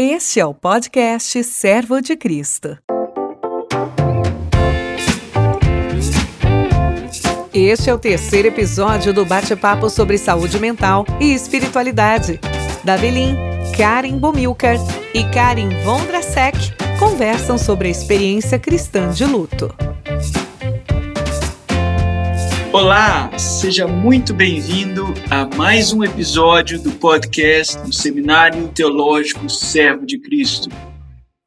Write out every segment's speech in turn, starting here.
Este é o podcast Servo de Cristo. Este é o terceiro episódio do bate-papo sobre saúde mental e espiritualidade. Davelin, Karen Bomilcar e Karen Vondrasek conversam sobre a experiência cristã de luto. Olá, seja muito bem-vindo a mais um episódio do podcast do Seminário Teológico Servo de Cristo.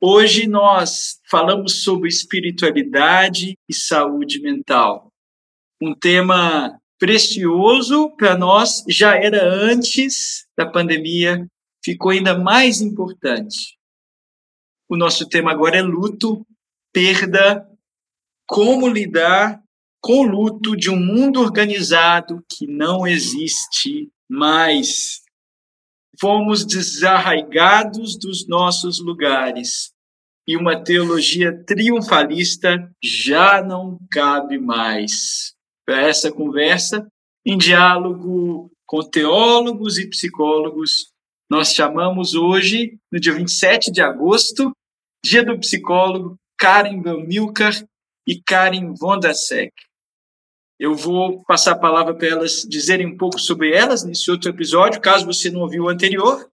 Hoje nós falamos sobre espiritualidade e saúde mental. Um tema precioso para nós, já era antes da pandemia, ficou ainda mais importante. O nosso tema agora é luto, perda, como lidar com luto de um mundo organizado que não existe mais. Fomos desarraigados dos nossos lugares e uma teologia triunfalista já não cabe mais. Para essa conversa, em diálogo com teólogos e psicólogos, nós chamamos hoje, no dia 27 de agosto, dia do psicólogo, Karen Milkar e Karen Vondasek. Eu vou passar a palavra para elas dizerem um pouco sobre elas nesse outro episódio, caso você não ouviu o anterior.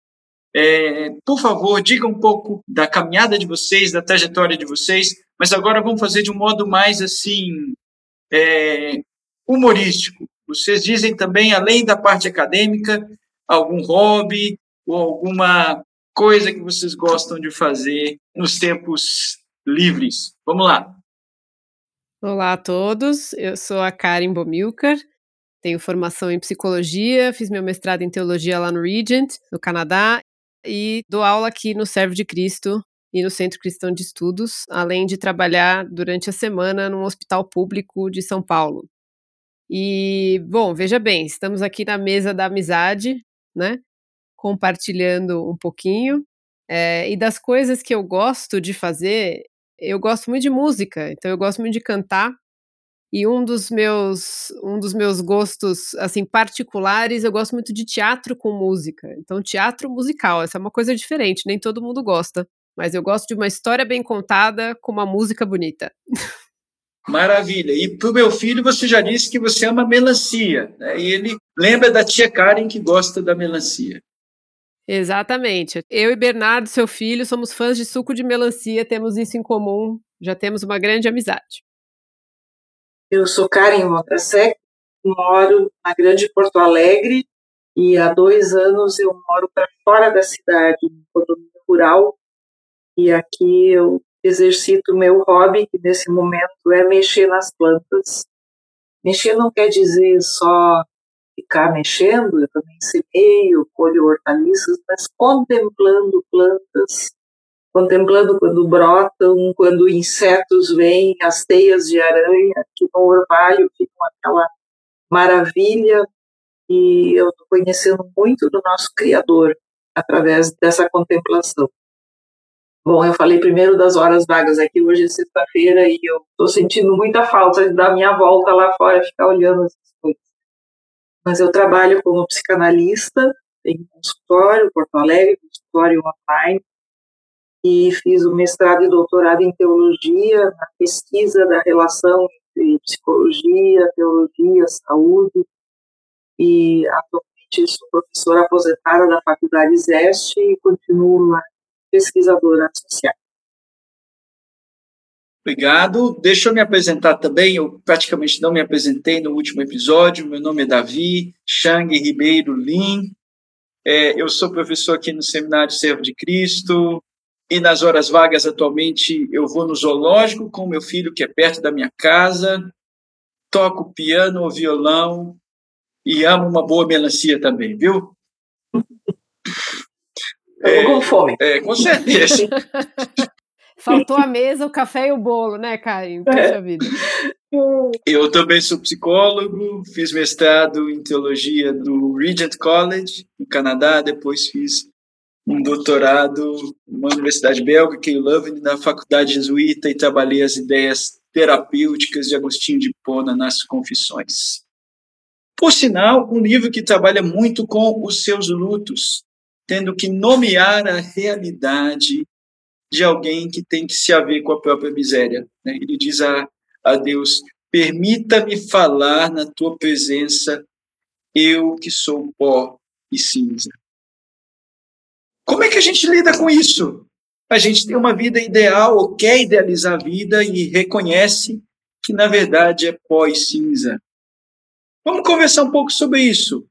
É, por favor, diga um pouco da caminhada de vocês, da trajetória de vocês, mas agora vamos fazer de um modo mais assim é, humorístico. Vocês dizem também, além da parte acadêmica, algum hobby ou alguma coisa que vocês gostam de fazer nos tempos livres. Vamos lá. Olá a todos, eu sou a Karen Bomilcar, tenho formação em psicologia, fiz meu mestrado em teologia lá no Regent, no Canadá, e dou aula aqui no Servo de Cristo e no Centro Cristão de Estudos, além de trabalhar durante a semana num hospital público de São Paulo. E, bom, veja bem, estamos aqui na mesa da amizade, né? Compartilhando um pouquinho. É, e das coisas que eu gosto de fazer, eu gosto muito de música, então eu gosto muito de cantar. E um dos meus um dos meus gostos assim particulares, eu gosto muito de teatro com música. Então teatro musical, essa é uma coisa diferente, nem todo mundo gosta, mas eu gosto de uma história bem contada com uma música bonita. Maravilha. E para o meu filho, você já disse que você ama melancia. Né? E ele lembra da tia Karen que gosta da melancia. Exatamente. Eu e Bernardo, seu filho, somos fãs de suco de melancia, temos isso em comum, já temos uma grande amizade. Eu sou Karen Montasek, moro na Grande Porto Alegre e há dois anos eu moro para fora da cidade, no condomínio rural, e aqui eu exercito o meu hobby, que nesse momento é mexer nas plantas. Mexer não quer dizer só ficar mexendo, eu também semeio, colho hortaliças, mas contemplando plantas, contemplando quando brotam, quando insetos vêm, as teias de aranha, que no orvalho ficam aquela maravilha, e eu estou conhecendo muito do nosso Criador através dessa contemplação. Bom, eu falei primeiro das horas vagas aqui, hoje é sexta-feira, e eu estou sentindo muita falta da minha volta lá fora, ficar olhando essas coisas mas eu trabalho como psicanalista, em consultório, Porto Alegre, consultório online, e fiz o mestrado e doutorado em teologia, na pesquisa da relação entre psicologia, teologia, saúde, e atualmente sou professora aposentada da Faculdade Zeste e continuo lá pesquisadora associada. Obrigado. Deixa eu me apresentar também. Eu praticamente não me apresentei no último episódio. Meu nome é Davi Chang Ribeiro Lim. É, eu sou professor aqui no Seminário Servo de Cristo. E nas horas vagas, atualmente, eu vou no zoológico com meu filho, que é perto da minha casa. Toco piano ou violão. E amo uma boa melancia também, viu? É, com fome. É, com certeza. Faltou a mesa, o café e o bolo, né, Caio? Puxa é. vida. Eu também sou psicólogo, fiz mestrado em teologia no Regent College, no Canadá, depois fiz um doutorado numa universidade belga, Keio Leuven, na faculdade jesuíta, e trabalhei as ideias terapêuticas de Agostinho de Pona nas Confissões. Por sinal, um livro que trabalha muito com os seus lutos, tendo que nomear a realidade de alguém que tem que se haver com a própria miséria. Né? Ele diz a, a Deus: permita-me falar na tua presença, eu que sou pó e cinza. Como é que a gente lida com isso? A gente tem uma vida ideal ou quer idealizar a vida e reconhece que, na verdade, é pó e cinza. Vamos conversar um pouco sobre isso.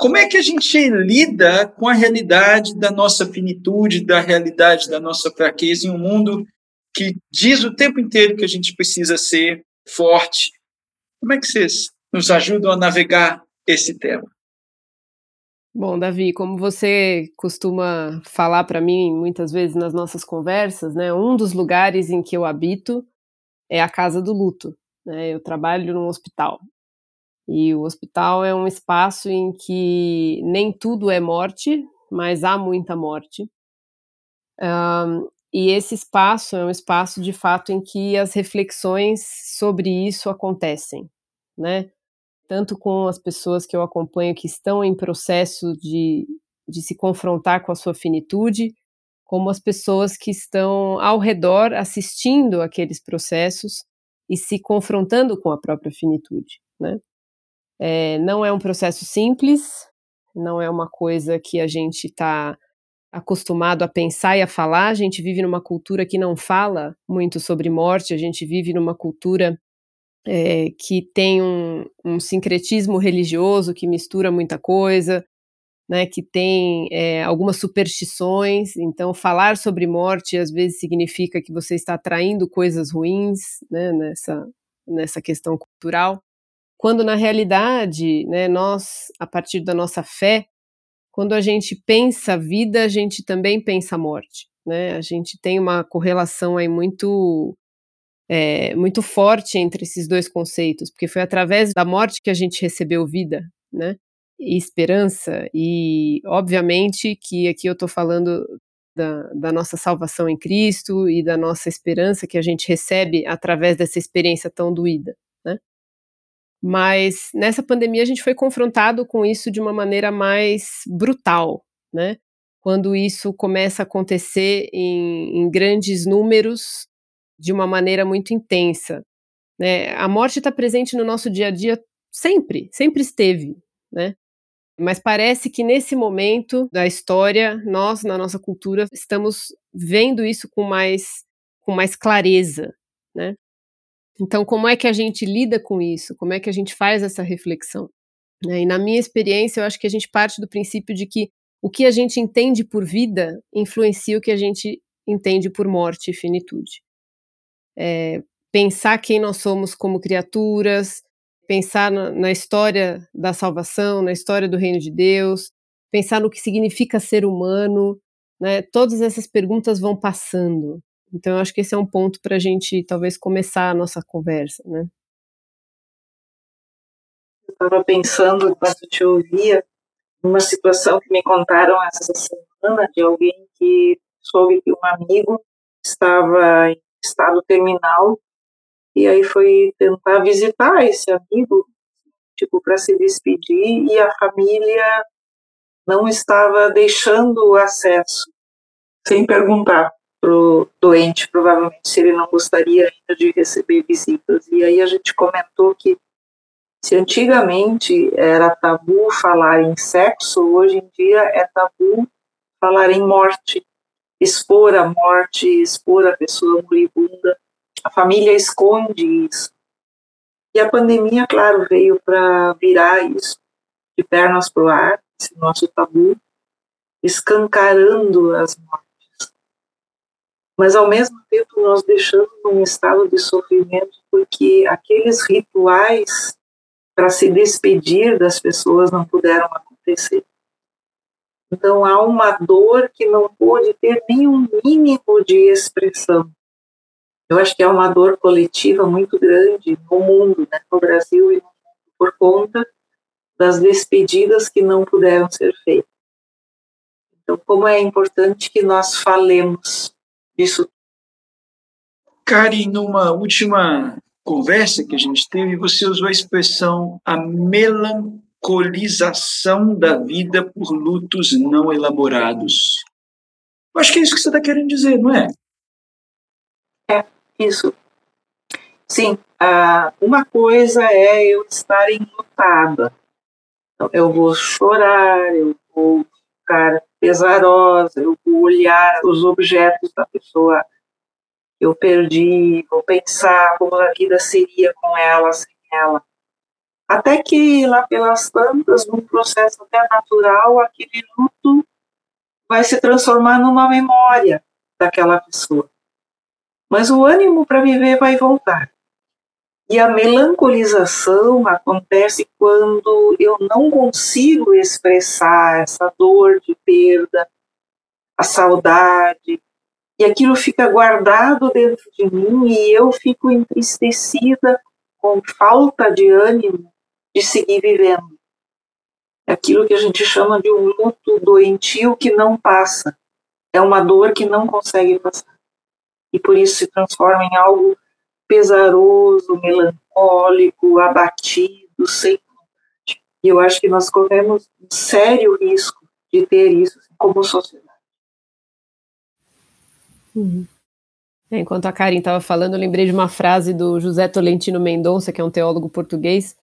Como é que a gente lida com a realidade da nossa finitude, da realidade da nossa fraqueza em um mundo que diz o tempo inteiro que a gente precisa ser forte? Como é que vocês nos ajudam a navegar esse tema? Bom, Davi, como você costuma falar para mim muitas vezes nas nossas conversas, né, um dos lugares em que eu habito é a casa do luto. Né? Eu trabalho num hospital. E o hospital é um espaço em que nem tudo é morte, mas há muita morte. Um, e esse espaço é um espaço de fato em que as reflexões sobre isso acontecem, né? tanto com as pessoas que eu acompanho que estão em processo de, de se confrontar com a sua finitude, como as pessoas que estão ao redor assistindo aqueles processos e se confrontando com a própria finitude, né? É, não é um processo simples, não é uma coisa que a gente está acostumado a pensar e a falar. A gente vive numa cultura que não fala muito sobre morte, a gente vive numa cultura é, que tem um, um, sincretismo religioso que mistura muita coisa, né, que tem é, algumas superstições. Então, falar sobre morte às vezes significa que você está atraindo coisas ruins né, nessa, nessa questão cultural. Quando na realidade, né, nós, a partir da nossa fé, quando a gente pensa vida, a gente também pensa morte. Né? A gente tem uma correlação aí muito é, muito forte entre esses dois conceitos, porque foi através da morte que a gente recebeu vida, né? E esperança, e obviamente que aqui eu estou falando da, da, nossa salvação em Cristo e da nossa esperança que a gente recebe através dessa experiência tão doída? Mas nessa pandemia a gente foi confrontado com isso de uma maneira mais brutal, né? Quando isso começa a acontecer em, em grandes números de uma maneira muito intensa. Né? A morte está presente no nosso dia a dia sempre, sempre esteve, né? Mas parece que nesse momento da história, nós, na nossa cultura, estamos vendo isso com mais, com mais clareza, né? Então, como é que a gente lida com isso? Como é que a gente faz essa reflexão? Né? E na minha experiência, eu acho que a gente parte do princípio de que o que a gente entende por vida influencia o que a gente entende por morte e finitude é, pensar quem nós somos como criaturas, pensar na, na, história da salvação, na história do reino de Deus, pensar no que significa ser humano, né? Todas essas perguntas vão passando. Então, eu acho que esse é um ponto para a gente talvez começar a nossa conversa, né? Eu estava pensando enquanto te ouvia numa situação que me contaram essa semana de alguém que soube que um amigo estava em estado terminal, e aí foi tentar visitar esse amigo, tipo, para se despedir, e a família não estava deixando o acesso, sem perguntar pro doente, provavelmente, se ele não gostaria ainda de receber visitas. E aí a gente comentou que se antigamente era tabu falar em sexo, hoje em dia é tabu falar em morte expor a morte, expor a pessoa moribunda. A família esconde isso. E a pandemia, claro, veio para virar isso de pernas para o ar, esse nosso tabu, escancarando as mortes. Mas, ao mesmo tempo, nós deixamos num estado de sofrimento porque aqueles rituais para se despedir das pessoas não puderam acontecer. Então há uma dor que não pode ter nenhum mínimo de expressão. Eu acho que é uma dor coletiva muito grande no mundo, né, no Brasil e no mundo, por conta das despedidas que não puderam ser feitas. Então, como é importante que nós falemos disso. Karen, numa última conversa que a gente teve, você usou a expressão a melan melancolização da vida por lutos não elaborados. Eu acho que é isso que você está querendo dizer, não é? É, isso. Sim, uh, uma coisa é eu estar enlutada. Então, eu vou chorar, eu vou ficar pesarosa, eu vou olhar os objetos da pessoa que eu perdi, vou pensar como a vida seria com ela, sem ela. Até que lá pelas tantas, num processo até natural, aquele luto vai se transformar numa memória daquela pessoa. Mas o ânimo para viver vai voltar. E a melancolização acontece quando eu não consigo expressar essa dor de perda, a saudade, e aquilo fica guardado dentro de mim e eu fico entristecida com falta de ânimo de seguir vivendo. É aquilo que a gente chama de um luto doentio que não passa. É uma dor que não consegue passar. E por isso se transforma em algo pesaroso, melancólico, abatido, sem. E eu acho que nós corremos um sério risco de ter isso como sociedade. Uhum. É, enquanto a Karen estava falando, eu lembrei de uma frase do José Tolentino Mendonça, que é um teólogo português,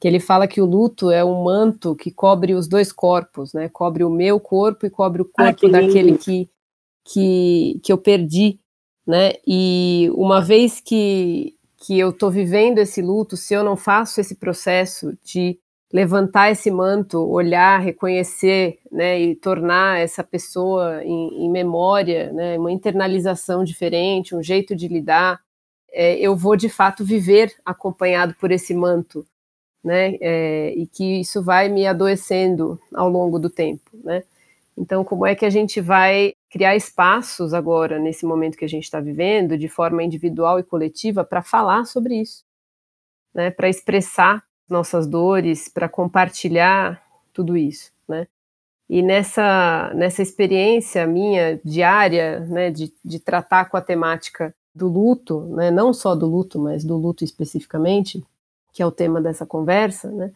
que ele fala que o luto é um manto que cobre os dois corpos, né? Cobre o meu corpo e cobre o corpo ah, daquele que, que, que eu perdi né? E uma vez que, que eu estou vivendo esse luto, se eu não faço esse processo de levantar esse manto, olhar, reconhecer, né, e tornar essa pessoa em, em memória, né, uma internalização diferente, um jeito de lidar, é, eu vou de fato viver acompanhado por esse manto, né, é, e que isso vai me adoecendo ao longo do tempo, né. Então, como é que a gente vai criar espaços agora, nesse momento que a gente está vivendo, de forma individual e coletiva, para falar sobre isso, né? para expressar nossas dores, para compartilhar tudo isso. Né? E nessa, nessa experiência minha diária, né, de, de tratar com a temática do luto, né, não só do luto, mas do luto especificamente, que é o tema dessa conversa, né,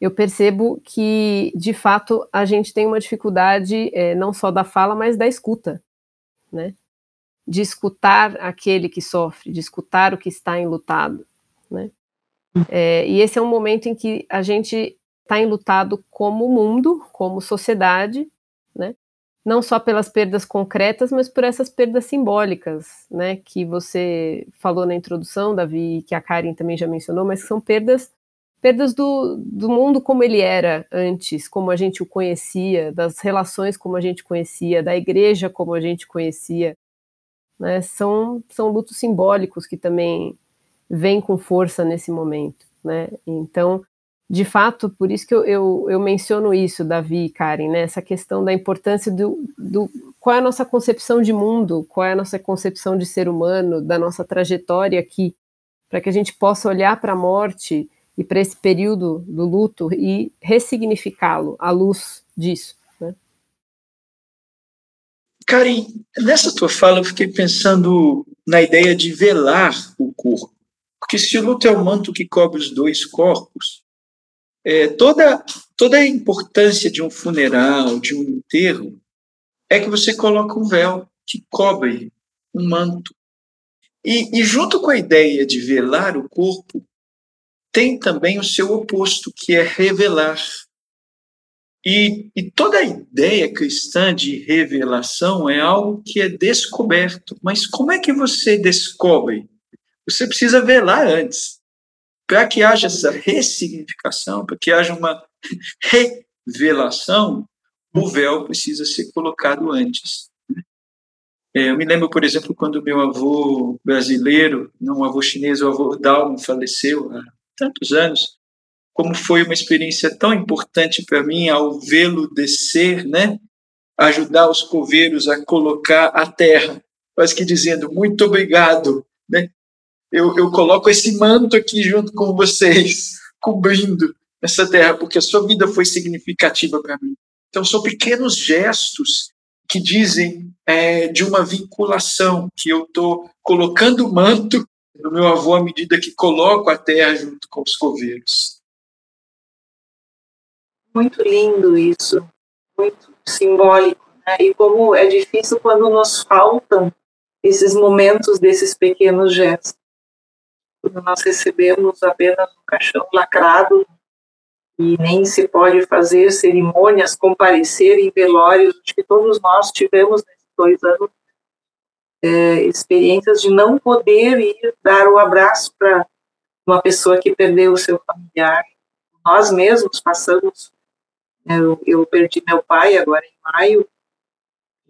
eu percebo que, de fato, a gente tem uma dificuldade é, não só da fala, mas da escuta, né? De escutar aquele que sofre, de escutar o que está enlutado, né? É, e esse é um momento em que a gente está enlutado como mundo, como sociedade, né? Não só pelas perdas concretas, mas por essas perdas simbólicas, né? Que você falou na introdução, Davi, que a Karen também já mencionou, mas são perdas perdas do, do mundo como ele era antes, como a gente o conhecia, das relações como a gente conhecia, da igreja como a gente conhecia. Né? São, são lutos simbólicos que também vêm com força nesse momento. Né? Então, de fato, por isso que eu, eu, eu menciono isso, Davi e Karen, né? essa questão da importância do, do qual é a nossa concepção de mundo, qual é a nossa concepção de ser humano, da nossa trajetória aqui, para que a gente possa olhar para a morte e para esse período do luto e ressignificá-lo à luz disso. Né? Karen, nessa tua fala eu fiquei pensando na ideia de velar o corpo. Porque se o luto é o manto que cobre os dois corpos, é, toda, toda a importância de um funeral, de um enterro, é que você coloca um véu que cobre um manto. E, e junto com a ideia de velar o corpo, tem também o seu oposto, que é revelar. E, e, toda a ideia cristã de revelação é algo que é descoberto. Mas como é que você descobre? Você precisa velar antes. Para que haja essa ressignificação, para que haja uma revelação, o véu precisa ser colocado antes. É, eu me lembro, por exemplo, quando meu avô brasileiro, não o avô chinês, o avô Dalmo faleceu há tantos anos, como foi uma experiência tão importante para mim ao vê-lo descer, né? Ajudar os coveiros a colocar a terra, quase que dizendo muito obrigado, né? Eu, eu coloco esse manto aqui junto com vocês, cobrindo essa terra, porque a sua vida foi significativa para mim. Então, são pequenos gestos que dizem é, de uma vinculação, que eu estou colocando o manto do meu avô à medida que coloco a terra junto com os coveiros. Muito lindo isso, muito simbólico. Né? E como é difícil quando nos faltam esses momentos desses pequenos gestos. Quando nós recebemos apenas um caixão lacrado e nem se pode fazer cerimônias, comparecer em velórios, que todos nós tivemos nesses dois anos é, experiências de não poder ir dar o abraço para uma pessoa que perdeu o seu familiar. Nós mesmos passamos, né, eu, eu perdi meu pai agora em maio,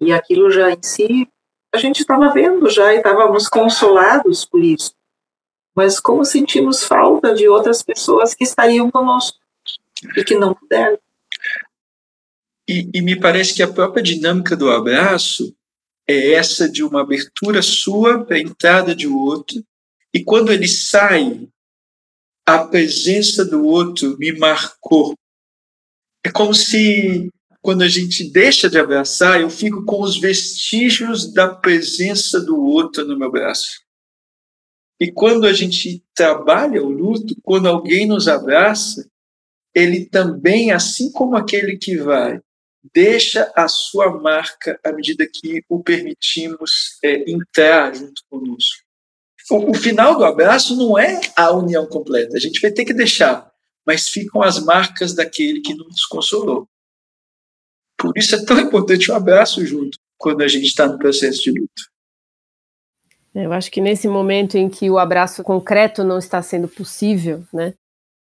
e aquilo já em si, a gente estava vendo já e estávamos consolados por isso. Mas como sentimos falta de outras pessoas que estariam conosco e que não puderam. E, e me parece que a própria dinâmica do abraço é essa de uma abertura sua para a entrada de outro, e quando ele sai, a presença do outro me marcou. É como se, quando a gente deixa de abraçar, eu fico com os vestígios da presença do outro no meu braço. E quando a gente trabalha o luto, quando alguém nos abraça, ele também, assim como aquele que vai, deixa a sua marca à medida que o permitimos é, entrar junto conosco. O, o final do abraço não é a união completa, a gente vai ter que deixar, mas ficam as marcas daquele que nos consolou. Por isso é tão importante o abraço junto quando a gente está no processo de luto. Eu acho que nesse momento em que o abraço concreto não está sendo possível, né,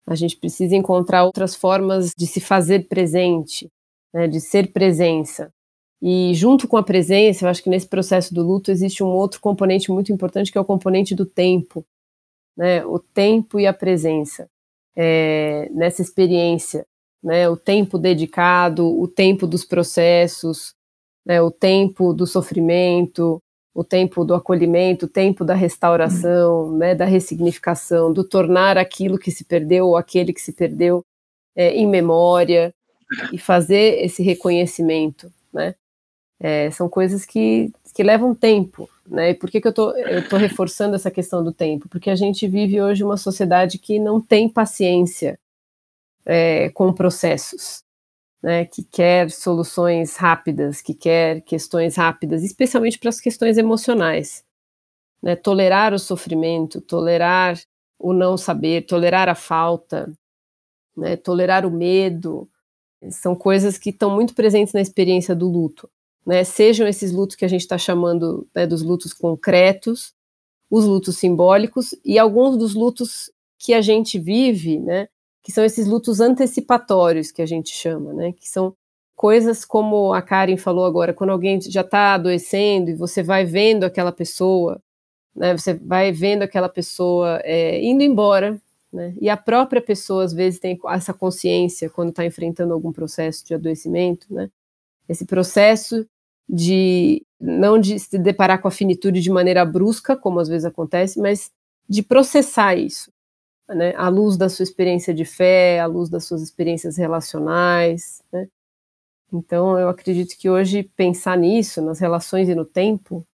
a gente precisa encontrar outras formas de se fazer presente, né, de ser presença. E junto com a presença, eu acho que nesse processo do luto existe um outro componente muito importante que é o componente do tempo, né, o tempo e a presença é, nessa experiência, né, o tempo dedicado, o tempo dos processos, né, o tempo do sofrimento, o tempo do acolhimento, o tempo da restauração, né, da ressignificação, do tornar aquilo que se perdeu ou aquele que se perdeu é, em memória, e fazer esse reconhecimento, né? É, são coisas que, que levam tempo, né? E por que, que eu tô, tô reforçando essa questão do tempo? Porque a gente vive hoje uma sociedade que não tem paciência é, com processos, né? Que quer soluções rápidas, que quer questões rápidas, especialmente para as questões emocionais. Né? Tolerar o sofrimento, tolerar o não saber, tolerar a falta, né? tolerar o medo, são coisas que estão muito presentes na experiência do luto. Né? Sejam esses lutos que a gente está chamando né, dos lutos concretos, os lutos simbólicos e alguns dos lutos que a gente vive, né, que são esses lutos antecipatórios que a gente chama, né, que são coisas como a Karen falou agora, quando alguém já está adoecendo e você vai vendo aquela pessoa, né, você vai vendo aquela pessoa é, indo embora, né? E a própria pessoa, às vezes, tem essa consciência quando está enfrentando algum processo de adoecimento, né? Esse processo de não de se deparar com a finitude de maneira brusca, como às vezes acontece, mas de processar isso, né? À luz da sua experiência de fé, à luz das suas experiências relacionais, né? Então, eu acredito que hoje pensar nisso, nas relações e no tempo,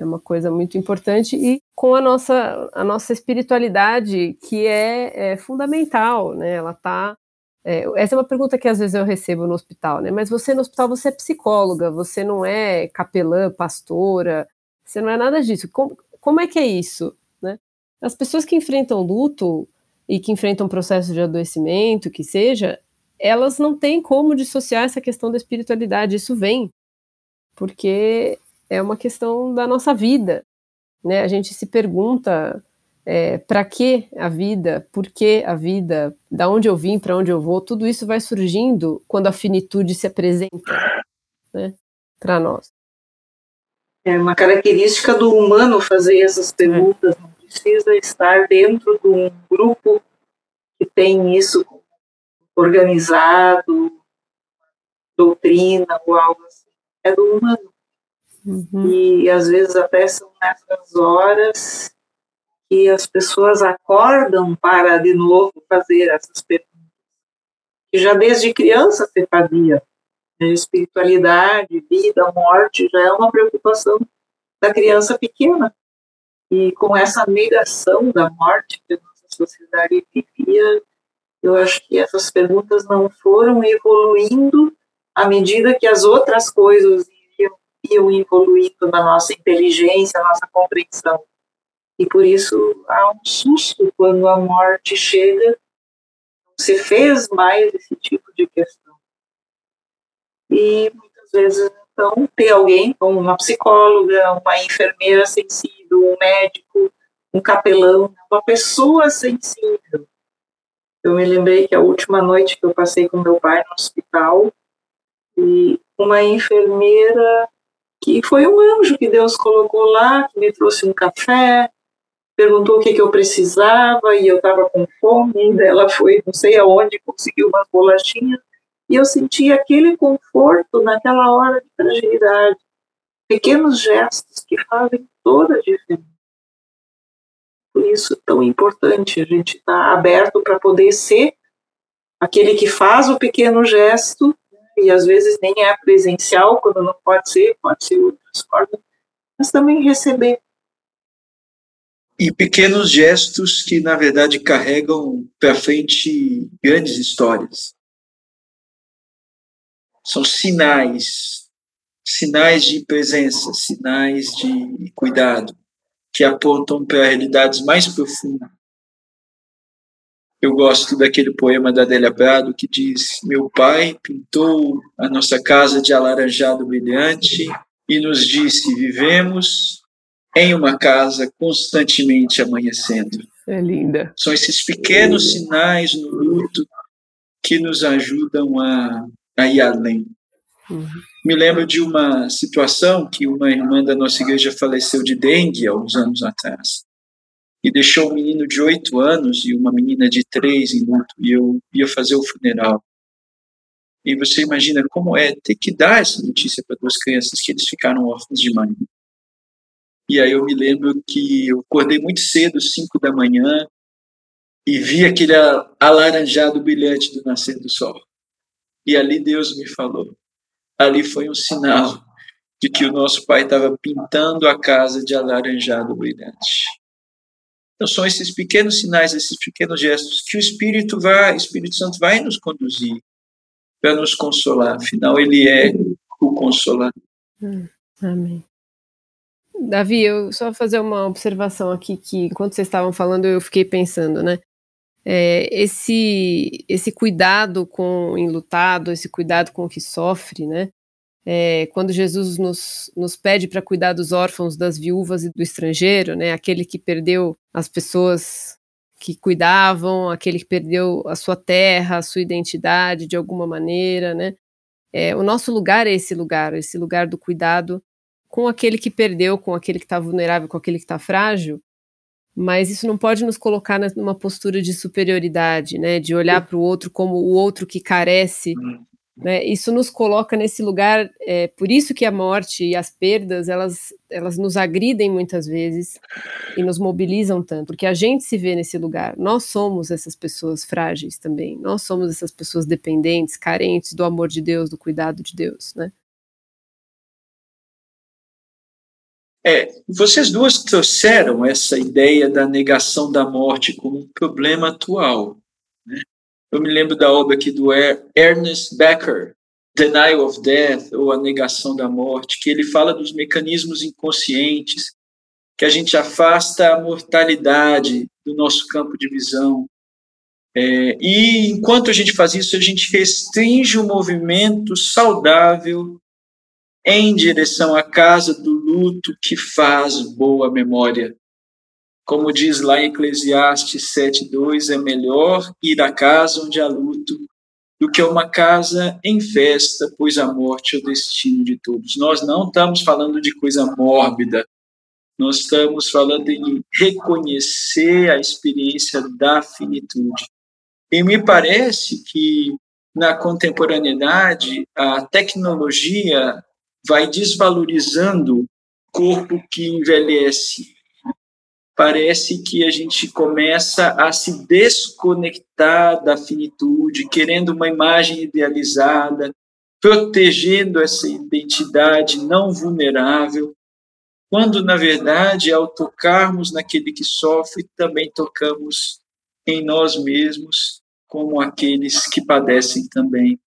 é uma coisa muito importante e com a nossa, a nossa espiritualidade que é, é fundamental, né? Ela tá é, essa é uma pergunta que às vezes eu recebo no hospital, né? Mas você no hospital você é psicóloga, você não é capelã, pastora, você não é nada disso. Como, como é que é isso, né? As pessoas que enfrentam luto e que enfrentam processo de adoecimento, que seja, elas não têm como dissociar essa questão da espiritualidade. Isso vem porque é uma questão da nossa vida. Né? A gente se pergunta é, para que a vida, por que a vida, da onde eu vim, para onde eu vou, tudo isso vai surgindo quando a finitude se apresenta né, para nós. É uma característica do humano fazer essas perguntas, é. não precisa estar dentro de um grupo que tem isso organizado, doutrina ou algo assim. É do humano. Uhum. E às vezes até são nessas horas que as pessoas acordam para de novo fazer essas perguntas. Que já desde criança se fazia. Espiritualidade, vida, morte, já é uma preocupação da criança pequena. E com essa negação da morte que a nossa sociedade vivia, Eu acho que essas perguntas não foram evoluindo à medida que as outras coisas iam, evoluindo na nossa inteligência, na nossa compreensão. E por isso há um susto quando a morte chega. Você fez mais esse tipo de questão. E muitas vezes, então, ter alguém, como uma psicóloga, uma enfermeira sensível, um médico, um capelão, uma pessoa sensível, eu me lembrei que a última noite que eu passei com meu pai no hospital, e uma enfermeira que foi um anjo que Deus colocou lá, que me trouxe um café, perguntou o que, que eu precisava e eu estava com fome, ela foi não sei aonde, conseguiu umas bolachinhas, e eu senti aquele conforto naquela hora de fragilidade. Pequenos gestos que fazem toda a diferença por isso tão importante a gente estar tá aberto para poder ser aquele que faz o pequeno gesto, e às vezes nem é presencial, quando não pode ser, pode ser outras formas, mas também receber. E pequenos gestos que, na verdade, carregam para frente grandes histórias. São sinais, sinais de presença, sinais de cuidado que apontam para realidades mais profundas. Eu gosto daquele poema da Adélia Prado que diz: Meu pai pintou a nossa casa de alaranjado brilhante e nos disse: Vivemos em uma casa constantemente amanhecendo. É linda. São esses pequenos sinais no luto que nos ajudam a, a ir além. Uhum. Me lembro de uma situação que uma irmã da nossa igreja faleceu de dengue há uns anos atrás. E deixou um menino de oito anos e uma menina de três em luto. E eu ia fazer o funeral. E você imagina como é ter que dar essa notícia para duas crianças que eles ficaram órfãos de mãe. E aí eu me lembro que eu acordei muito cedo, cinco da manhã, e vi aquele alaranjado brilhante do nascer do sol. E ali Deus me falou: ali foi um sinal de que o nosso pai estava pintando a casa de alaranjado brilhante. Então são esses pequenos sinais, esses pequenos gestos que o Espírito vai, o Espírito Santo vai nos conduzir para nos consolar. Afinal, ele é o consolador. Hum, amém. Davi, eu só fazer uma observação aqui que enquanto vocês estavam falando eu fiquei pensando, né? é, esse, esse cuidado com o enlutado, esse cuidado com o que sofre, né? É, quando Jesus nos, nos pede para cuidar dos órfãos, das viúvas e do estrangeiro, né? Aquele que perdeu as pessoas que cuidavam, aquele que perdeu a sua terra, a sua identidade de alguma maneira, né? É, o nosso lugar é esse lugar, esse lugar do cuidado com aquele que perdeu, com aquele que está vulnerável, com aquele que está frágil, mas isso não pode nos colocar numa postura de superioridade, né, de olhar para o outro como o outro que carece. Né, isso nos coloca nesse lugar, é, por isso que a morte e as perdas, elas, elas nos agridem muitas vezes e nos mobilizam tanto, porque a gente se vê nesse lugar, nós somos essas pessoas frágeis também, nós somos essas pessoas dependentes, carentes do amor de Deus, do cuidado de Deus, né. É, vocês duas trouxeram essa ideia da negação da morte como um problema atual. Eu me lembro da obra aqui do Ernest Becker, Denial of Death, ou A Negação da Morte, que ele fala dos mecanismos inconscientes, que a gente afasta a mortalidade do nosso campo de visão. É, e enquanto a gente faz isso, a gente restringe o movimento saudável em direção à casa do luto que faz boa memória. Como diz lá em Eclesiastes 7:2, é melhor ir à casa onde há luto do que uma casa em festa, pois a morte é o destino de todos. Nós não estamos falando de coisa mórbida. Nós estamos falando em reconhecer a experiência da finitude. E me parece que na contemporaneidade a tecnologia vai desvalorizando o corpo que envelhece. Parece que a gente começa a se desconectar da finitude, querendo uma imagem idealizada, protegendo essa identidade não vulnerável, quando, na verdade, ao tocarmos naquele que sofre, também tocamos em nós mesmos como aqueles que padecem também.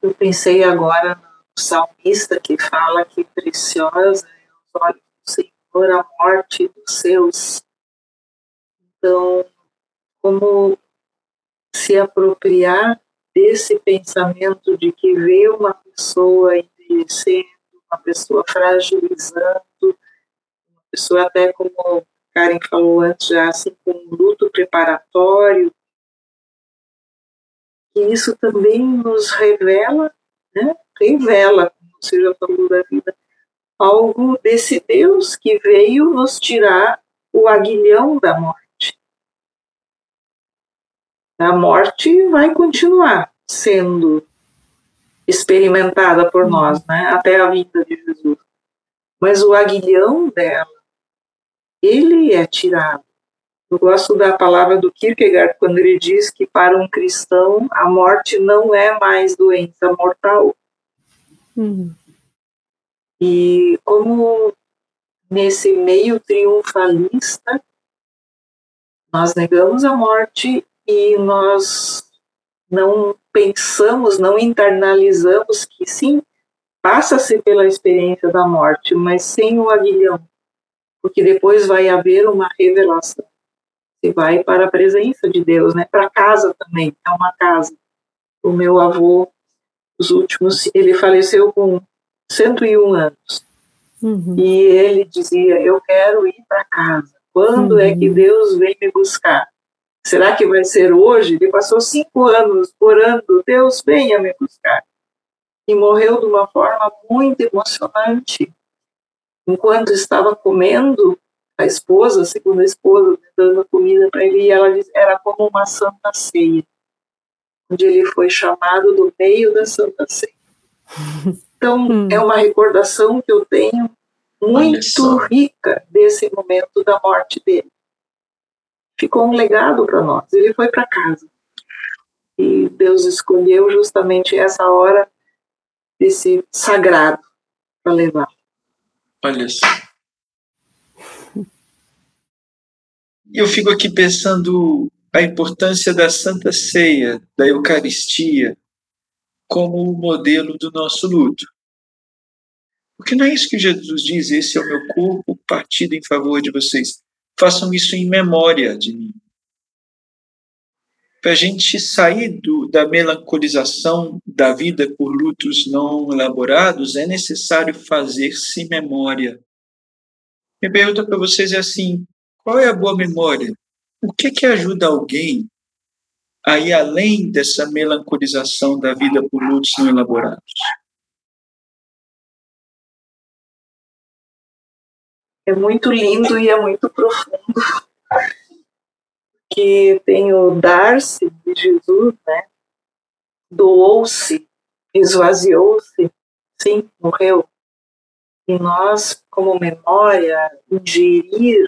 Eu pensei agora no salmista que fala que preciosa é os olhos do Senhor a morte dos seus. Então, como se apropriar desse pensamento de que vê uma pessoa envelhecendo, uma pessoa fragilizando, uma pessoa até como Karen falou antes, já assim com um luto preparatório, que isso também nos revela, né? revela, como você já falou da vida, algo desse Deus que veio nos tirar o aguilhão da morte a morte vai continuar sendo experimentada por nós, né, até a vinda de Jesus. Mas o aguilhão dela, ele é tirado. Eu gosto da palavra do Kierkegaard quando ele diz que para um cristão a morte não é mais doença mortal. Uhum. E como nesse meio triunfalista nós negamos a morte e nós não pensamos, não internalizamos que sim, passa-se pela experiência da morte, mas sem o aguilhão, porque depois vai haver uma revelação. Você vai para a presença de Deus, né? Para casa também, é uma casa. O meu avô, os últimos, ele faleceu com 101 anos. Uhum. E ele dizia: Eu quero ir para casa. Quando uhum. é que uhum. Deus vem me buscar? Será que vai ser hoje? Ele passou cinco anos orando, Deus venha me buscar. E morreu de uma forma muito emocionante. Enquanto estava comendo, a esposa, a segunda esposa, dando comida para ele, e ela disse, era como uma santa ceia, onde ele foi chamado do meio da santa ceia. Então, hum. é uma recordação que eu tenho muito rica desse momento da morte dele ficou um legado para nós. Ele foi para casa. E Deus escolheu justamente essa hora desse sagrado para levar. Olha só. Eu fico aqui pensando a importância da Santa Ceia, da Eucaristia, como o modelo do nosso luto. Porque não é isso que Jesus diz: esse é o meu corpo partido em favor de vocês façam isso em memória de mim. Para a gente sair do, da melancolização da vida por lutos não elaborados, é necessário fazer-se memória. Minha pergunta para vocês é assim: qual é a boa memória? O que, que ajuda alguém a ir além dessa melancolização da vida por lutos não elaborados? é muito lindo e é muito profundo. Que tem o dar-se de Jesus, né? Doou-se, esvaziou-se, sim, morreu. E nós, como memória, ingerir,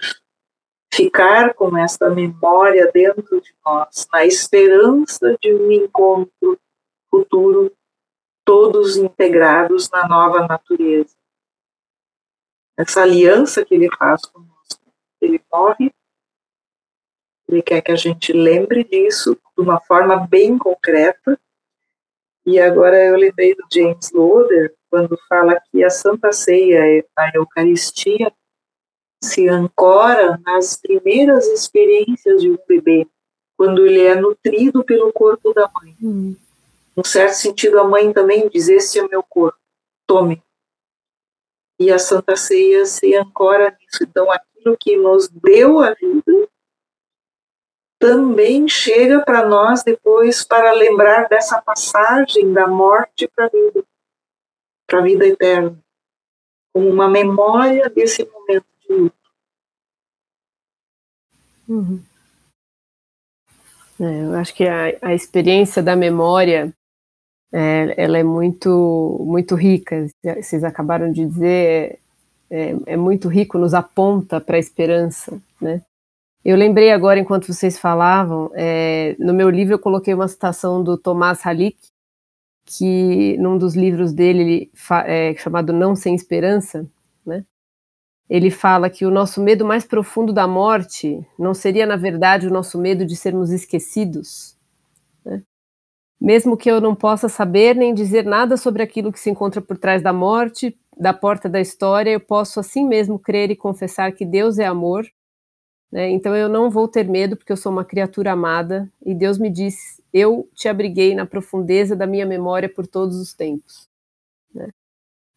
ficar com essa memória dentro de nós, na esperança de um encontro futuro, todos integrados na nova natureza essa aliança que ele faz conosco. Ele morre, ele quer que a gente lembre disso de uma forma bem concreta. E agora eu lembrei do James Loder, quando fala que a Santa Ceia, a Eucaristia, se ancora nas primeiras experiências de um bebê, quando ele é nutrido pelo corpo da mãe. Uhum. Num certo sentido, a mãe também diz: Esse é meu corpo, tome. E a Santa Ceia se ancora nisso. Então, aquilo que nos deu a vida também chega para nós depois para lembrar dessa passagem da morte para a vida, para a vida eterna, como uma memória desse momento Uhum. É, eu acho que a, a experiência da memória é, ela é muito, muito rica. Vocês acabaram de dizer, é, é muito rico, nos aponta para a esperança, né? Eu lembrei agora, enquanto vocês falavam, é, no meu livro eu coloquei uma citação do Tomás Halik, que num dos livros dele, é, chamado Não Sem Esperança, né? Ele fala que o nosso medo mais profundo da morte não seria, na verdade, o nosso medo de sermos esquecidos. Né? Mesmo que eu não possa saber nem dizer nada sobre aquilo que se encontra por trás da morte, da porta da história, eu posso assim mesmo crer e confessar que Deus é amor. Né? Então eu não vou ter medo, porque eu sou uma criatura amada, e Deus me diz: Eu te abriguei na profundeza da minha memória por todos os tempos. Né?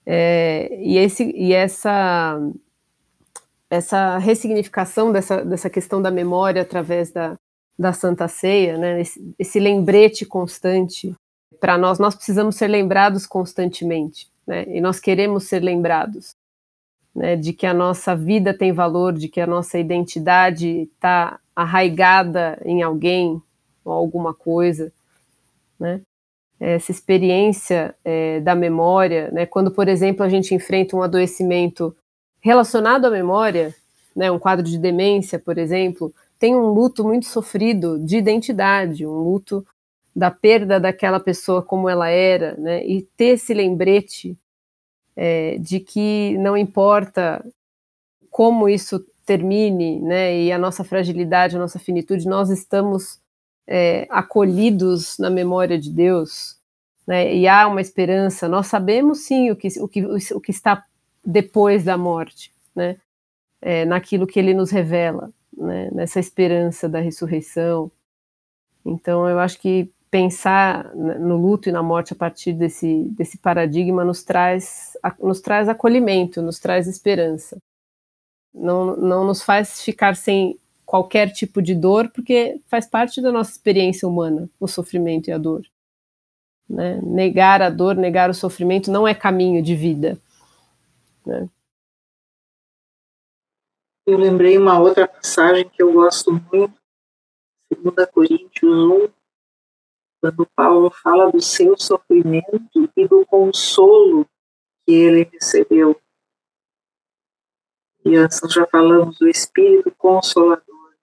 É, e, esse, e essa essa ressignificação dessa, dessa questão da memória através da, da Santa Ceia, né, esse, esse lembrete constante, para nós, nós precisamos ser lembrados constantemente, né, e nós queremos ser lembrados, né, de que a nossa vida tem valor, de que a nossa identidade está arraigada em alguém ou alguma coisa, né, essa experiência é, da memória, né, quando, por exemplo, a gente enfrenta um adoecimento relacionado à memória, né, um quadro de demência, por exemplo, tem um luto muito sofrido de identidade, um luto da perda daquela pessoa como ela era, né, e ter esse lembrete é, de que não importa como isso termine, né, e a nossa fragilidade, a nossa finitude, nós estamos é, acolhidos na memória de Deus, né, e há uma esperança. Nós sabemos sim o que, o que, o que está depois da morte, né? É, naquilo que ele nos revela, né? nessa esperança da ressurreição. Então, eu acho que pensar no luto e na morte a partir desse, desse paradigma nos traz, nos traz acolhimento, nos traz esperança. Não, não nos faz ficar sem qualquer tipo de dor, porque faz parte da nossa experiência humana, o sofrimento e a dor. Né? Negar a dor, negar o sofrimento não é caminho de vida. Né? Eu lembrei uma outra passagem que eu gosto muito, 2 Coríntios 1, quando Paulo fala do seu sofrimento e do consolo que ele recebeu. E antes já falamos do Espírito Consolador.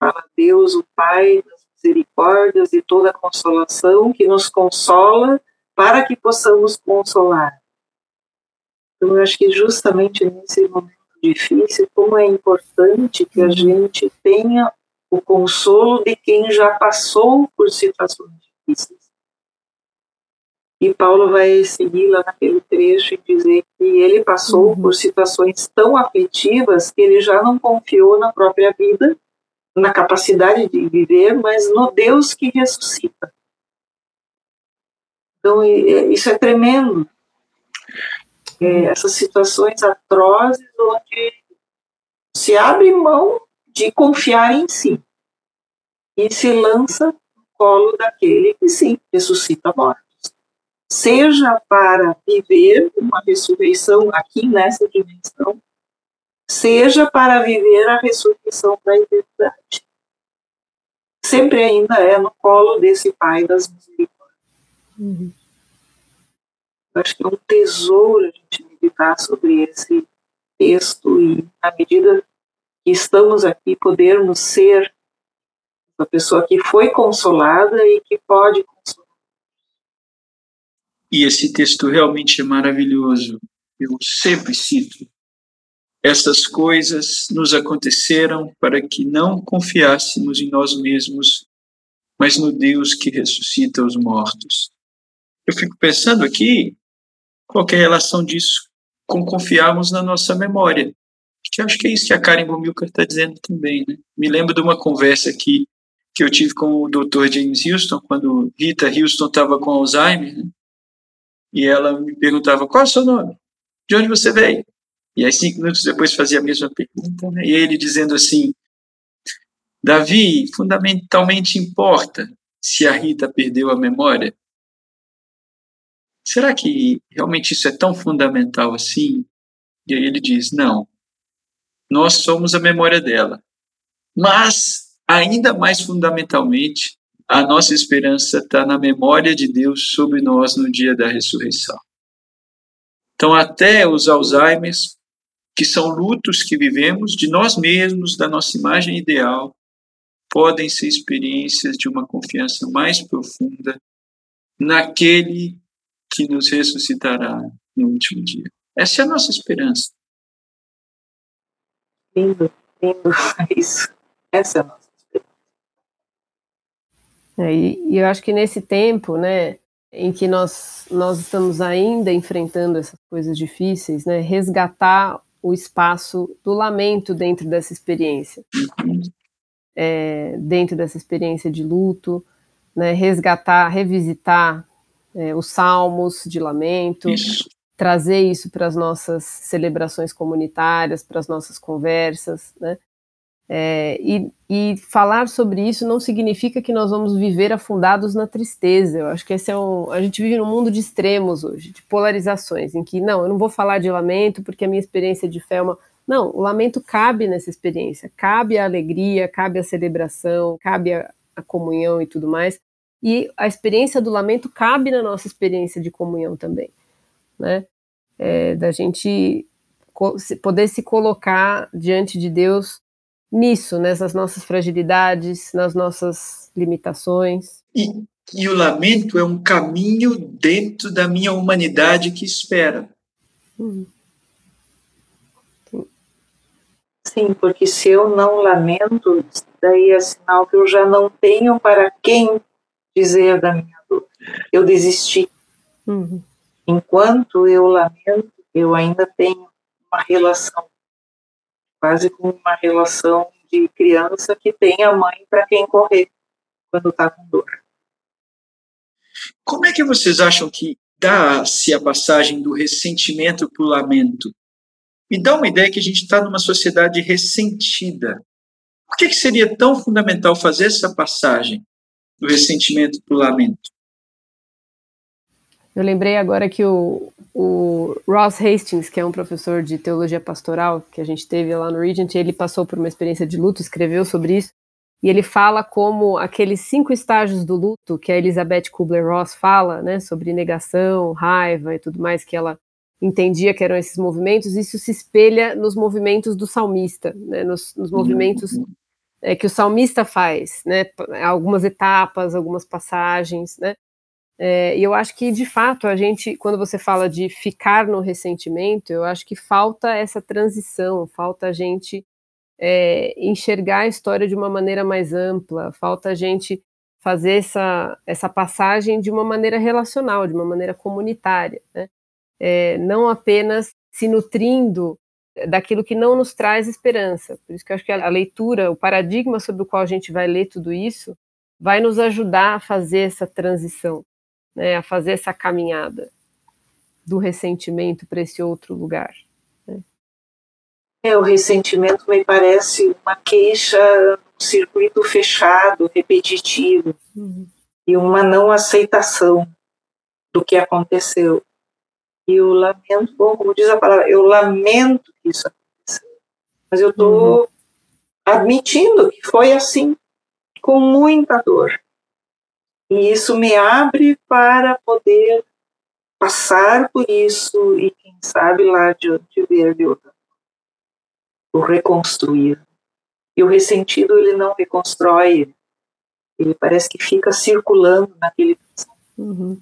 Fala Deus, o Pai das misericórdias e toda a consolação que nos consola para que possamos consolar. Então, eu acho que justamente nesse momento difícil, como é importante que a uhum. gente tenha o consolo de quem já passou por situações difíceis. E Paulo vai seguir lá naquele trecho e dizer que ele passou uhum. por situações tão aflitivas que ele já não confiou na própria vida, na capacidade de viver, mas no Deus que ressuscita. Então, isso é tremendo, é, essas situações atrozes onde se abre mão de confiar em si e se lança no colo daquele que sim ressuscita mortos. Seja para viver uma ressurreição aqui nessa dimensão, seja para viver a ressurreição para a eternidade. Sempre ainda é no colo desse Pai das misericórdias. Uhum acho que é um tesouro a gente meditar sobre esse texto e, à medida que estamos aqui, podermos ser uma pessoa que foi consolada e que pode consolar. E esse texto realmente é maravilhoso. Eu sempre cito. Essas coisas nos aconteceram para que não confiássemos em nós mesmos, mas no Deus que ressuscita os mortos. Eu fico pensando aqui qual é a relação disso com confiarmos na nossa memória. Que acho que é isso que a Karen Bumilcar está dizendo também. Né? Me lembro de uma conversa que, que eu tive com o Dr. James Houston, quando Rita Houston estava com Alzheimer, né? e ela me perguntava, qual é o seu nome? De onde você veio? E aí, cinco minutos depois, fazia a mesma pergunta, né? e ele dizendo assim, Davi, fundamentalmente importa se a Rita perdeu a memória? Será que realmente isso é tão fundamental assim? E aí ele diz: não, nós somos a memória dela. Mas, ainda mais fundamentalmente, a nossa esperança está na memória de Deus sobre nós no dia da ressurreição. Então, até os Alzheimer's, que são lutos que vivemos de nós mesmos, da nossa imagem ideal, podem ser experiências de uma confiança mais profunda naquele que nos ressuscitará no último dia. Essa é a nossa esperança. Lindo, lindo. Isso. Essa é a nossa experiência. É, e, e eu acho que nesse tempo, né, em que nós, nós estamos ainda enfrentando essas coisas difíceis, né, resgatar o espaço do lamento dentro dessa experiência, é, dentro dessa experiência de luto, né, resgatar, revisitar é, os salmos de lamento, isso. trazer isso para as nossas celebrações comunitárias, para as nossas conversas, né, é, e, e, falar sobre isso não significa que nós vamos viver afundados na tristeza. Eu acho que esse é um. A gente vive num mundo de extremos hoje, de polarizações, em que não, eu não vou falar de lamento porque a minha experiência de fé é uma. Não, o lamento cabe nessa experiência, cabe a alegria, cabe a celebração, cabe a, a comunhão e tudo mais. E a experiência do lamento cabe na nossa experiência de comunhão também, né? É, da gente poder se colocar diante de Deus nisso, nessas nossas fragilidades, nas nossas limitações. E, e o lamento é um caminho dentro da minha humanidade que espera. Uhum. Sim, porque se eu não lamento, daí é sinal que eu já não tenho para quem dizer da minha dor. Eu desisti. Uhum. Enquanto eu lamento, eu ainda tenho uma relação quase como uma relação de criança que tem a mãe para quem correr quando está com dor. Como é que vocês acham que dá-se a passagem do ressentimento para o lamento? Me dá uma ideia que a gente está numa sociedade ressentida. Por que, que seria tão fundamental fazer essa passagem do ressentimento para o lamento? Eu lembrei agora que o, o Ross Hastings, que é um professor de teologia pastoral que a gente teve lá no Regent, ele passou por uma experiência de luto, escreveu sobre isso, e ele fala como aqueles cinco estágios do luto que a Elizabeth Kubler-Ross fala, né, sobre negação, raiva e tudo mais, que ela entendia que eram esses movimentos, isso se espelha nos movimentos do salmista, né, nos, nos movimentos é, que o salmista faz, né, algumas etapas, algumas passagens, né, é, e eu acho que, de fato, a gente, quando você fala de ficar no ressentimento, eu acho que falta essa transição, falta a gente é, enxergar a história de uma maneira mais ampla, falta a gente fazer essa, essa passagem de uma maneira relacional, de uma maneira comunitária, né? é, não apenas se nutrindo daquilo que não nos traz esperança. Por isso que eu acho que a leitura, o paradigma sobre o qual a gente vai ler tudo isso, vai nos ajudar a fazer essa transição né, a fazer essa caminhada do ressentimento para esse outro lugar. Né? É, o ressentimento me parece uma queixa, um circuito fechado, repetitivo, uhum. e uma não aceitação do que aconteceu. E o lamento, bom, como diz a palavra, eu lamento que isso aconteceu, mas eu estou uhum. admitindo que foi assim, com muita dor. E isso me abre para poder passar por isso e, quem sabe, lá adiante ver de outra o reconstruir. E o ressentido, ele não reconstrói, ele parece que fica circulando naquele uhum.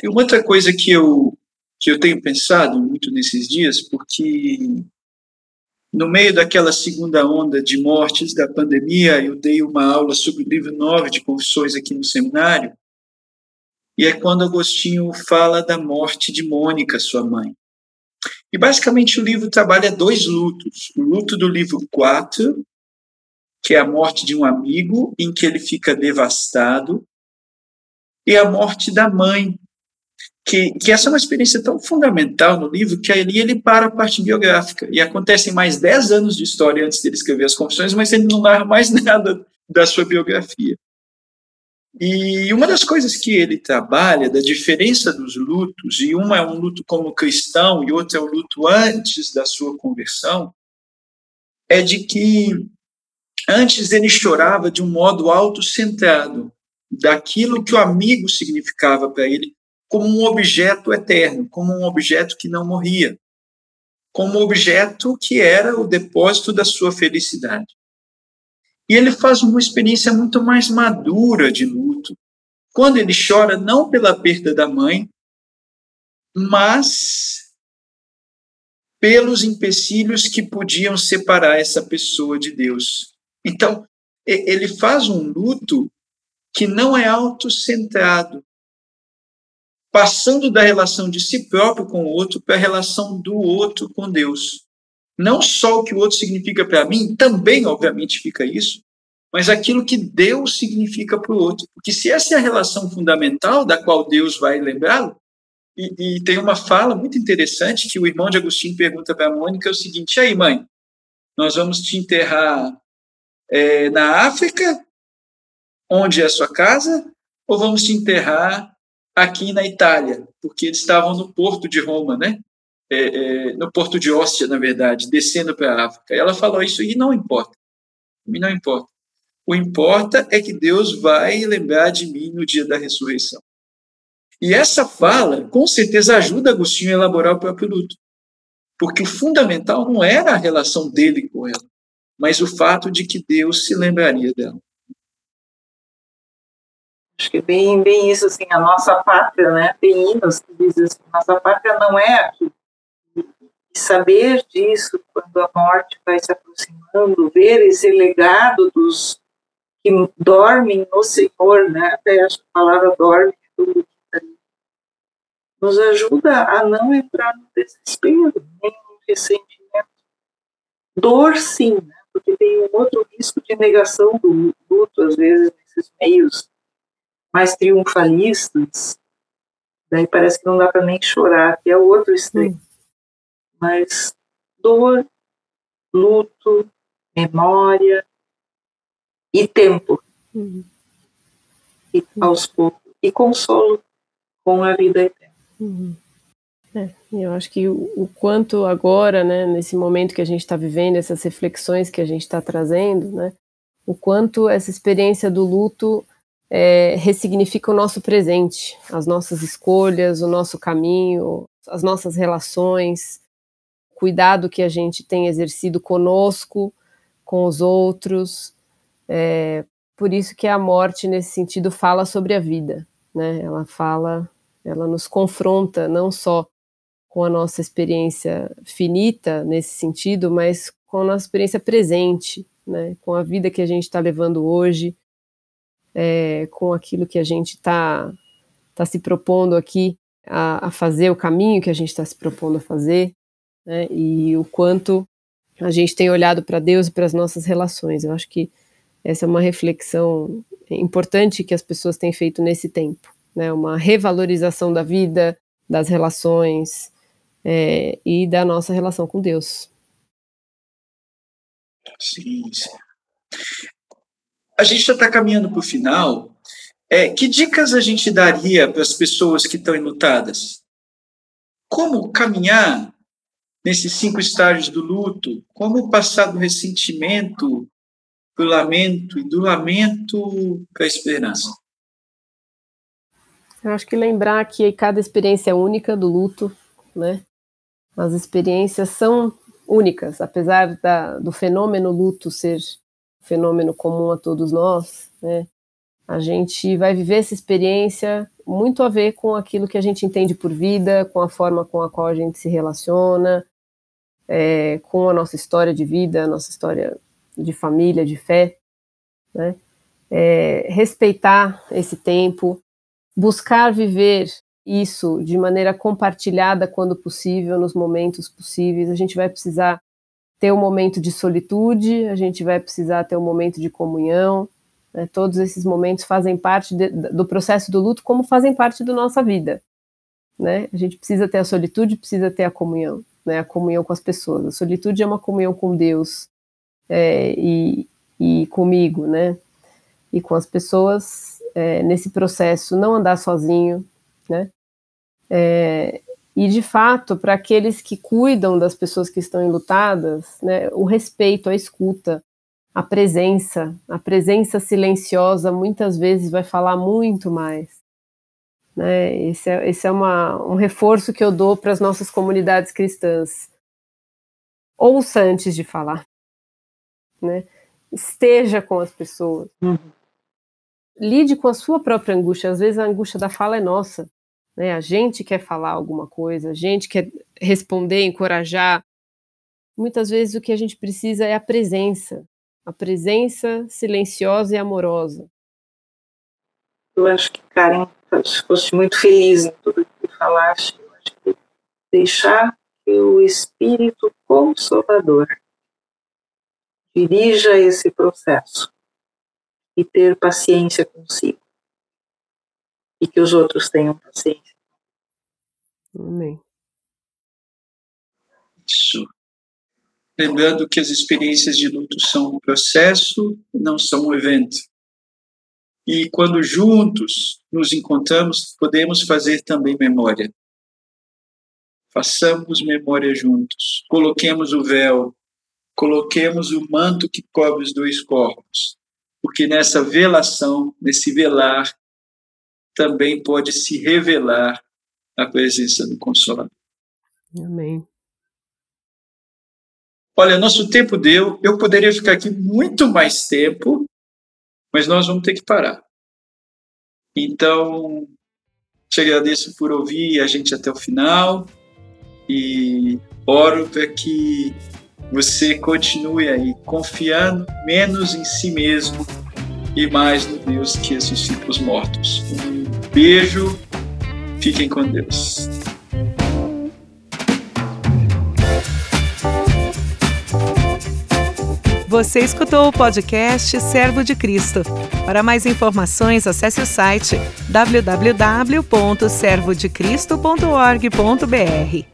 Tem uma outra coisa que eu, que eu tenho pensado muito nesses dias, porque no meio daquela segunda onda de mortes da pandemia, eu dei uma aula sobre o livro 9 de Confissões aqui no seminário, e é quando Agostinho fala da morte de Mônica, sua mãe. E basicamente o livro trabalha dois lutos. O luto do livro 4, que é a morte de um amigo, em que ele fica devastado, e a morte da mãe, que, que essa é uma experiência tão fundamental no livro que ali ele para a parte biográfica. E acontecem mais 10 anos de história antes dele escrever as confissões, mas ele não narra mais nada da sua biografia. E uma das coisas que ele trabalha, da diferença dos lutos, e uma é um luto como cristão e outra é o um luto antes da sua conversão, é de que antes ele chorava de um modo autocentrado, daquilo que o amigo significava para ele, como um objeto eterno, como um objeto que não morria, como um objeto que era o depósito da sua felicidade. E ele faz uma experiência muito mais madura de luto, quando ele chora não pela perda da mãe, mas pelos empecilhos que podiam separar essa pessoa de Deus. Então, ele faz um luto que não é autocentrado, passando da relação de si próprio com o outro para a relação do outro com Deus. Não só o que o outro significa para mim, também, obviamente, fica isso, mas aquilo que Deus significa para o outro. Porque se essa é a relação fundamental da qual Deus vai lembrá-lo, e, e, tem uma fala muito interessante que o irmão de Agostinho pergunta para a Mônica é o seguinte: aí, mãe, nós vamos te enterrar é, na África, onde é a sua casa, ou vamos te enterrar aqui na Itália? Porque eles estavam no porto de Roma, né? É, é, no porto de Óstia, na verdade, descendo para a África. E ela falou isso e não importa. E não importa. O importa é que Deus vai lembrar de mim no dia da ressurreição. E essa fala, com certeza, ajuda Agostinho a elaborar o próprio luto. Porque o fundamental não era a relação dele com ela, mas o fato de que Deus se lembraria dela. Acho que bem, bem isso, assim, a nossa pátria, né? Tem hinos que dizem assim, nossa pátria não é aqui. E saber disso quando a morte vai se aproximando, ver esse legado dos que dormem no Senhor, né? Até acho que a palavra dorme é nos ajuda a não entrar no desespero, nem no ressentimento. Dor, sim, né? porque tem um outro risco de negação do luto, às vezes, nesses meios mais triunfalistas. Daí parece que não dá para nem chorar, que é outro extremo. Hum. Mas dor, luto, memória e tempo. Hum. E aos poucos. E consolo com a vida eterna. Uhum. É, eu acho que o, o, quanto agora, né, nesse momento que a gente está vivendo, essas reflexões que a gente está trazendo, né, o quanto essa experiência do luto é, ressignifica o nosso presente, as nossas escolhas, o nosso caminho, as nossas relações, cuidado que a gente tem exercido conosco, com os outros. É, por isso que a morte, nesse sentido, fala sobre a vida, né? Ela fala ela nos confronta não só com a nossa experiência finita nesse sentido, mas com a nossa experiência presente, né, com a vida que a gente está levando hoje, é, com aquilo que a gente está tá se propondo aqui a, a, fazer, o caminho que a gente está se propondo a fazer, né, e o quanto a gente tem olhado para Deus e para as nossas relações. Eu acho que essa é uma reflexão importante que as pessoas têm feito nesse tempo né, uma revalorização da vida, das relações é, e da nossa relação com Deus. Sim, sim. A gente já está caminhando para o final. É, que dicas a gente daria para as pessoas que estão enlutadas? Como caminhar nesses cinco estágios do luto? Como passar do ressentimento para o lamento e do lamento para a esperança? Eu acho que lembrar que cada experiência é única do luto, né? As experiências são únicas, apesar da, do fenômeno luto ser fenômeno comum a todos nós, né? A gente vai viver essa experiência muito a ver com aquilo que a gente entende por vida, com a forma com a qual a gente se relaciona, é, com a nossa história de vida, a nossa história de família, de fé, né? É, respeitar esse tempo, buscar viver isso de maneira compartilhada quando possível, nos momentos possíveis. A gente vai precisar ter um momento de solitude, a gente vai precisar ter um momento de comunhão. Né? Todos esses momentos fazem parte de, do processo do luto, como fazem parte da nossa vida. Né? A gente precisa ter a solitude, precisa ter a comunhão, né? a comunhão com as pessoas. A solitude é uma comunhão com Deus é, e, e comigo, né? E com as pessoas é, nesse processo, não andar sozinho, né? É, e de fato, para aqueles que cuidam das pessoas que estão enlutadas, né, o respeito, a escuta, a presença, a presença silenciosa muitas vezes vai falar muito mais. Né? Esse é, esse é uma, um reforço que eu dou para as nossas comunidades cristãs. Ouça antes de falar. Né? Esteja com as pessoas. Uhum lide com a sua própria angústia. Às vezes a angústia da fala é nossa. Né? A gente quer falar alguma coisa, a gente quer responder, encorajar, muitas vezes o que a gente precisa é a presença, a presença silenciosa e amorosa. Eu acho que Karen fosse muito feliz em tudo que falaste. Eu acho que deixar que o Espírito Consolador dirija esse processo e ter paciência consigo. E que os outros tenham paciência. Amém. Isso. Lembrando que as experiências de luto são um processo, não são um evento. E quando juntos nos encontramos, podemos fazer também memória. Façamos memória juntos. Coloquemos o véu, coloquemos o manto que cobre os dois corpos, porque nessa velação, nesse velar, também pode se revelar a presença do Consolador. Amém. Olha, nosso tempo deu, eu poderia ficar aqui muito mais tempo, mas nós vamos ter que parar. Então, te agradeço por ouvir a gente até o final e oro para que você continue aí confiando menos em si mesmo e mais no Deus que ressuscita os mortos. Beijo, fiquem com Deus. Você escutou o podcast Servo de Cristo. Para mais informações, acesse o site www.servodecristo.org.br.